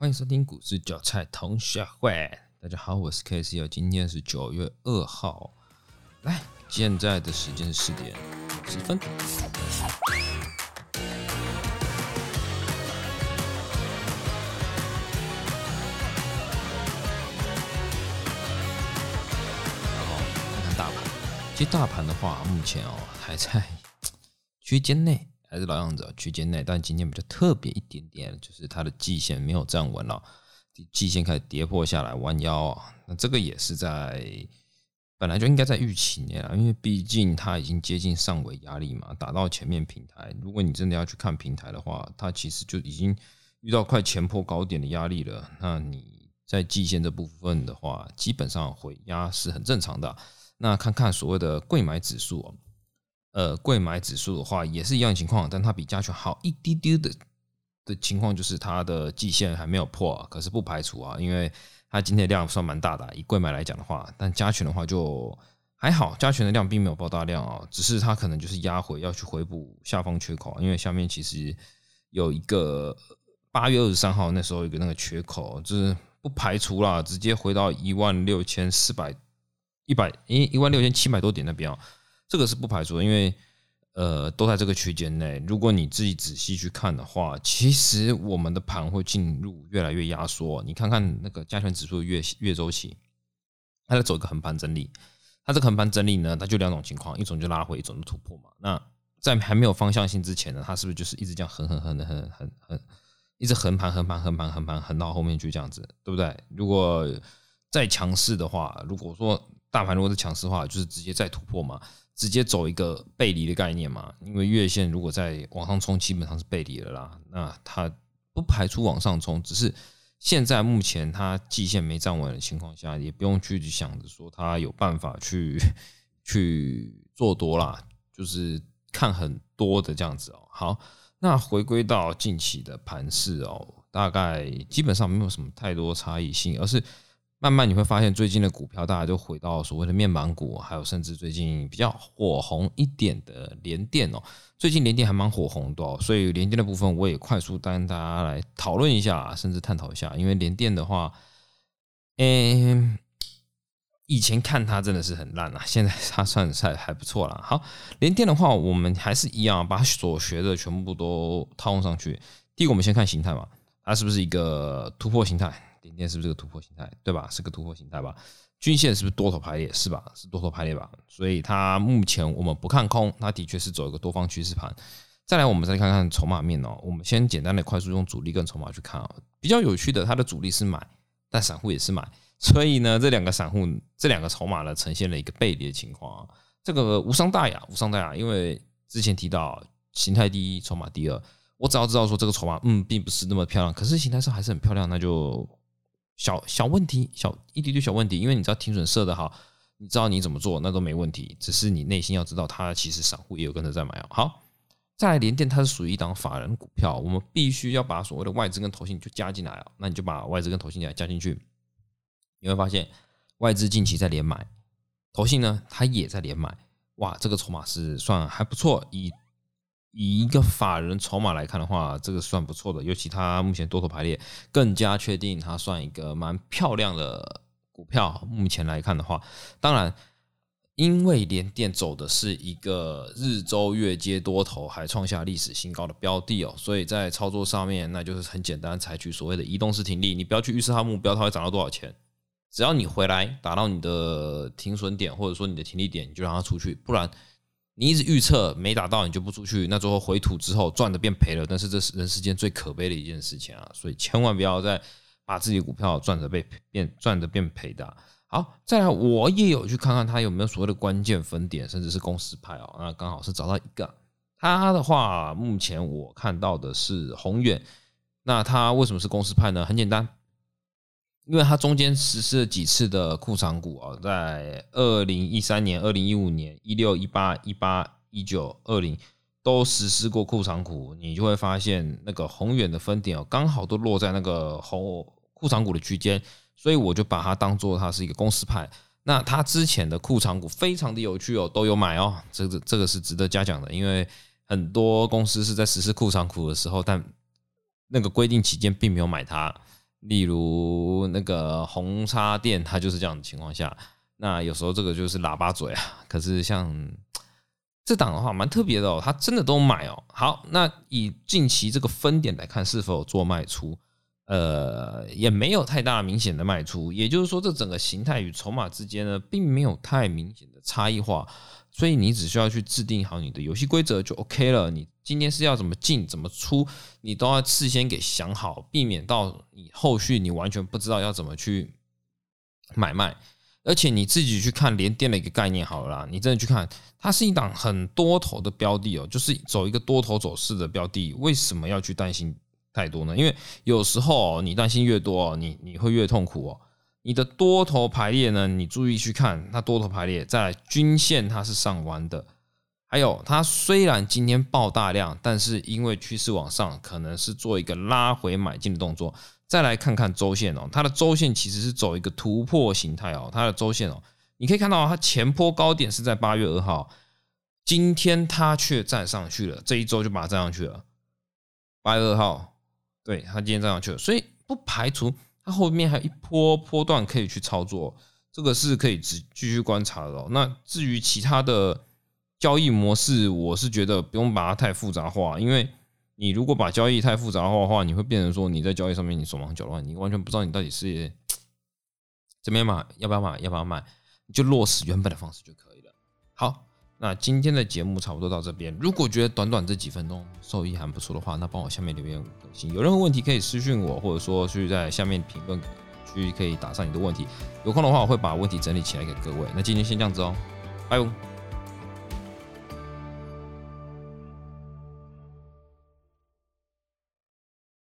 欢迎收听股市韭菜同学会。大家好，我是 K C 今天是九月二号，来，现在的时间是四点十分。好，看看大盘。其实大盘的话，目前哦还在 区间内，还是老样子，区间内。但今天比较特别一点点，就是它的季线没有站稳了，季线开始跌破下来，弯腰啊。那这个也是在本来就应该在预期内啊，因为毕竟它已经接近上轨压力嘛，打到前面平台。如果你真的要去看平台的话，它其实就已经遇到快前破高点的压力了。那你在季线这部分的话，基本上回压是很正常的。那看看所谓的贵买指数，呃，贵买指数的话也是一样情况，但它比加权好一丢丢的的情况就是它的季线还没有破，可是不排除啊，因为它今天的量算蛮大的，以贵买来讲的话，但加权的话就还好，加权的量并没有爆大量啊，只是它可能就是压回要去回补下方缺口，因为下面其实有一个八月二十三号那时候有个那个缺口，就是不排除啦，直接回到一万六千四百。一百一一万六千七百多点那边啊，这个是不排除，因为呃都在这个区间内。如果你自己仔细去看的话，其实我们的盘会进入越来越压缩。你看看那个加权指数月月周期，它在走一个横盘整理。它这个横盘整理呢，它就两种情况，一种就拉回，一种就突破嘛。那在还没有方向性之前呢，它是不是就是一直这样横横横的横横横，一直横盘横盘横盘横盘横到后面去这样子，对不对？如果再强势的话，如果说大盘如果是强势的话，就是直接再突破嘛，直接走一个背离的概念嘛。因为月线如果在往上冲，基本上是背离了啦。那它不排除往上冲，只是现在目前它季线没站稳的情况下，也不用去想着说它有办法去 去做多啦，就是看很多的这样子哦。好，那回归到近期的盘势哦，大概基本上没有什么太多差异性，而是。慢慢你会发现，最近的股票大家就回到所谓的面板股，还有甚至最近比较火红一点的联电哦。最近联电还蛮火红的，所以联电的部分我也快速带大家来讨论一下，甚至探讨一下。因为联电的话，嗯，以前看它真的是很烂啊，现在它算还还不错了。好，联电的话，我们还是一样，把所学的全部都套用上去。第一个，我们先看形态嘛，它是不是一个突破形态？点点是不是个突破形态，对吧？是个突破形态吧？均线是不是多头排列？是吧？是多头排列吧？所以它目前我们不看空，它的确是走一个多方趋势盘。再来，我们再看看筹码面哦。我们先简单的快速用主力跟筹码去看啊。比较有趣的，它的主力是买，但散户也是买，所以呢，这两个散户这两个筹码呢，呈现了一个背离的情况啊。这个无伤大雅，无伤大雅，因为之前提到形态第一，筹码第二。我只要知道说这个筹码，嗯，并不是那么漂亮，可是形态上还是很漂亮，那就。小小问题，小一滴滴小问题，因为你知道停损设的好，你知道你怎么做，那都没问题。只是你内心要知道，它其实散户也有跟着在买哦。好，再来联电，它是属于一档法人股票，我们必须要把所谓的外资跟投信就加进来哦。那你就把外资跟投信加加进去，你会发现外资近期在连买，投信呢它也在连买，哇，这个筹码是算还不错，以。以一个法人筹码来看的话，这个算不错的，尤其它目前多头排列，更加确定它算一个蛮漂亮的股票。目前来看的话，当然，因为联电走的是一个日周月接多头，还创下历史新高的标的哦，所以在操作上面，那就是很简单，采取所谓的移动式停利，你不要去预测它目标它会涨到多少钱，只要你回来打到你的停损点或者说你的停利点，你就让它出去，不然。你一直预测没打到，你就不出去，那最后回吐之后赚的变赔了，但是这是人世间最可悲的一件事情啊！所以千万不要再把自己股票赚的被变赚的变赔的。好，再来，我也有去看看它有没有所谓的关键分点，甚至是公司派哦。那刚好是找到一个，它的话目前我看到的是宏远。那它为什么是公司派呢？很简单。因为它中间实施了几次的库藏股啊，在二零一三年、二零一五年、一六、一八、一八、一九、二零都实施过库藏股，你就会发现那个宏远的分点哦，刚好都落在那个宏库藏股的区间，所以我就把它当做它是一个公司派。那它之前的库藏股非常的有趣哦，都有买哦，这个这个是值得嘉奖的，因为很多公司是在实施库藏股的时候，但那个规定期间并没有买它。例如那个红叉店，它就是这样的情况下。那有时候这个就是喇叭嘴啊。可是像这档的话，蛮特别的哦，它真的都买哦。好，那以近期这个分点来看，是否有做卖出？呃，也没有太大明显的卖出。也就是说，这整个形态与筹码之间呢，并没有太明显的差异化。所以你只需要去制定好你的游戏规则就 OK 了。你今天是要怎么进怎么出，你都要事先给想好，避免到你后续你完全不知道要怎么去买卖。而且你自己去看连电的一个概念好了啦，你真的去看，它是一档很多头的标的哦，就是走一个多头走势的标的。为什么要去担心太多呢？因为有时候你担心越多，你你会越痛苦哦。你的多头排列呢？你注意去看它多头排列，在均线它是上弯的，还有它虽然今天爆大量，但是因为趋势往上，可能是做一个拉回买进的动作。再来看看周线哦，它的周线其实是走一个突破形态哦，它的周线哦，你可以看到它前坡高点是在八月二号，今天它却站上去了，这一周就把它站上去了。八月二号，对，它今天站上去了，所以不排除。它后面还有一波波段可以去操作，这个是可以继继续观察的。那至于其他的交易模式，我是觉得不用把它太复杂化，因为你如果把交易太复杂化的话，你会变成说你在交易上面你手忙脚乱，你完全不知道你到底是怎么样买，要不要买，要不要卖，你就落实原本的方式就可以了。好。那今天的节目差不多到这边。如果觉得短短这几分钟受益还不错的话，那帮我下面留言五颗星。有任何问题可以私信我，或者说去在下面评论区可以打上你的问题。有空的话，我会把问题整理起来给各位。那今天先这样子哦，拜。